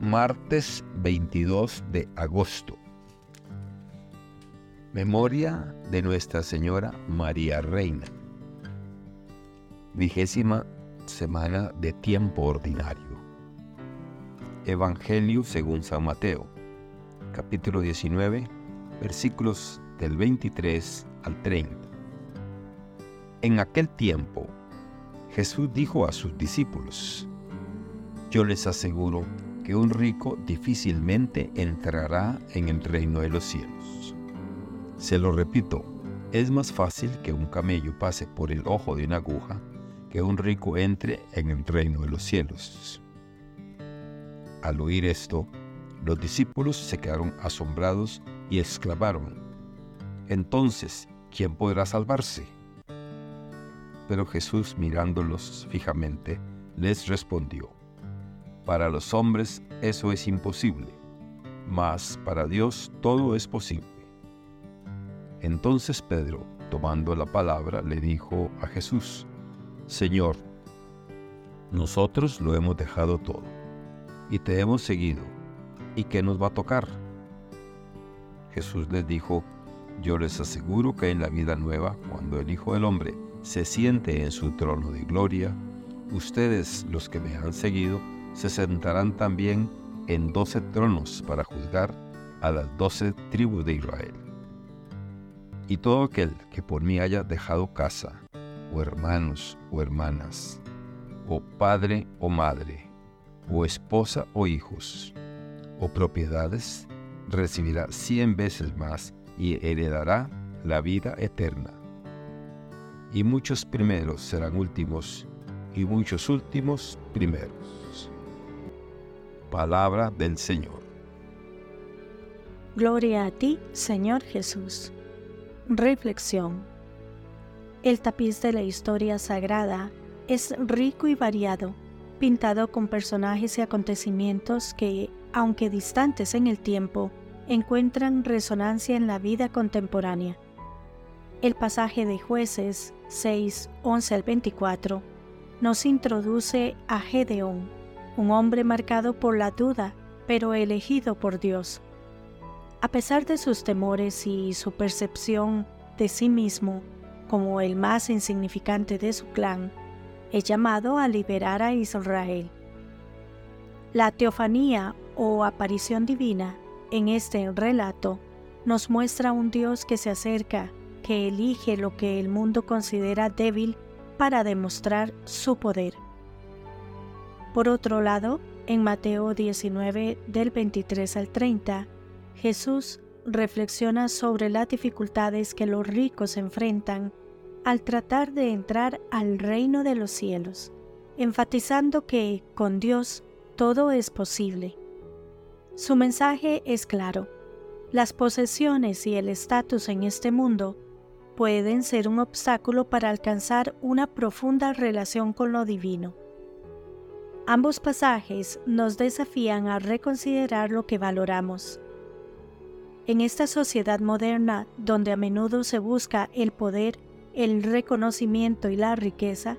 martes 22 de agosto. Memoria de Nuestra Señora María Reina. Vigésima semana de tiempo ordinario. Evangelio según San Mateo, capítulo 19, versículos del 23 al 30. En aquel tiempo, Jesús dijo a sus discípulos, Yo les aseguro que un rico difícilmente entrará en el reino de los cielos. Se lo repito, es más fácil que un camello pase por el ojo de una aguja que un rico entre en el reino de los cielos. Al oír esto, los discípulos se quedaron asombrados y exclamaron, Entonces, ¿quién podrá salvarse? Pero Jesús mirándolos fijamente, les respondió, para los hombres eso es imposible, mas para Dios todo es posible. Entonces Pedro, tomando la palabra, le dijo a Jesús, Señor, nosotros lo hemos dejado todo y te hemos seguido, ¿y qué nos va a tocar? Jesús les dijo, yo les aseguro que en la vida nueva, cuando el Hijo del Hombre se siente en su trono de gloria, ustedes los que me han seguido se sentarán también en doce tronos para juzgar a las doce tribus de Israel. Y todo aquel que por mí haya dejado casa, o hermanos o hermanas, o padre o madre, o esposa o hijos, o propiedades, recibirá cien veces más y heredará la vida eterna. Y muchos primeros serán últimos, y muchos últimos primeros. Palabra del Señor. Gloria a ti, Señor Jesús. Reflexión. El tapiz de la historia sagrada es rico y variado, pintado con personajes y acontecimientos que, aunque distantes en el tiempo, encuentran resonancia en la vida contemporánea. El pasaje de jueces 6, 11 al 24 nos introduce a Gedeón, un hombre marcado por la duda, pero elegido por Dios. A pesar de sus temores y su percepción de sí mismo como el más insignificante de su clan, es llamado a liberar a Israel. La teofanía o aparición divina en este relato nos muestra un Dios que se acerca, que elige lo que el mundo considera débil para demostrar su poder. Por otro lado, en Mateo 19 del 23 al 30, Jesús reflexiona sobre las dificultades que los ricos enfrentan al tratar de entrar al reino de los cielos, enfatizando que con Dios todo es posible. Su mensaje es claro. Las posesiones y el estatus en este mundo pueden ser un obstáculo para alcanzar una profunda relación con lo divino. Ambos pasajes nos desafían a reconsiderar lo que valoramos. En esta sociedad moderna, donde a menudo se busca el poder, el reconocimiento y la riqueza,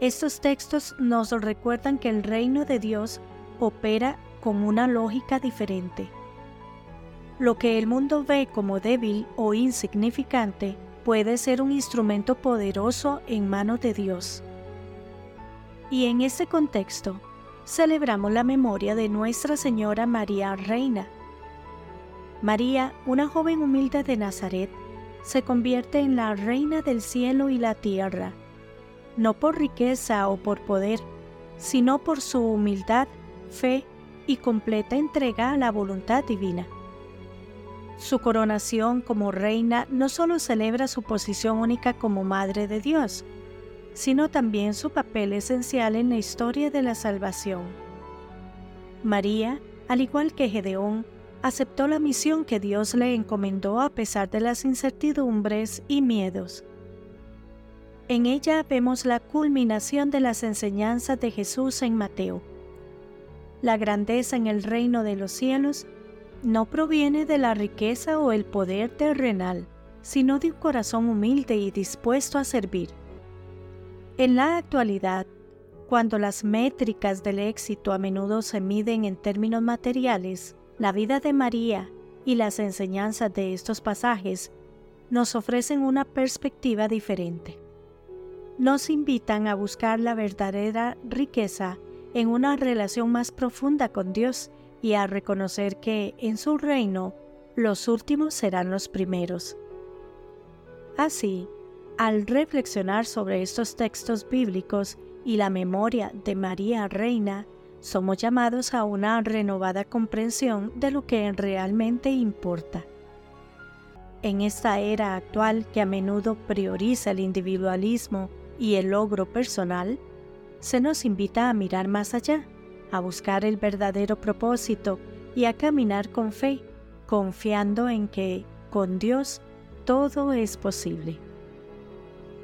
estos textos nos recuerdan que el reino de Dios opera con una lógica diferente. Lo que el mundo ve como débil o insignificante puede ser un instrumento poderoso en manos de Dios. Y en este contexto, celebramos la memoria de Nuestra Señora María Reina. María, una joven humilde de Nazaret, se convierte en la reina del cielo y la tierra, no por riqueza o por poder, sino por su humildad, fe y completa entrega a la voluntad divina. Su coronación como reina no solo celebra su posición única como Madre de Dios, sino también su papel esencial en la historia de la salvación. María, al igual que Gedeón, aceptó la misión que Dios le encomendó a pesar de las incertidumbres y miedos. En ella vemos la culminación de las enseñanzas de Jesús en Mateo. La grandeza en el reino de los cielos no proviene de la riqueza o el poder terrenal, sino de un corazón humilde y dispuesto a servir. En la actualidad, Cuando las métricas del éxito a menudo se miden en términos materiales, la vida de María y las enseñanzas de estos pasajes nos ofrecen una perspectiva diferente. Nos invitan a buscar la verdadera riqueza en una relación más profunda con Dios y a reconocer que en su reino los últimos serán los primeros. Así, al reflexionar sobre estos textos bíblicos y la memoria de María Reina, somos llamados a una renovada comprensión de lo que realmente importa. En esta era actual que a menudo prioriza el individualismo y el logro personal, se nos invita a mirar más allá, a buscar el verdadero propósito y a caminar con fe, confiando en que con Dios todo es posible.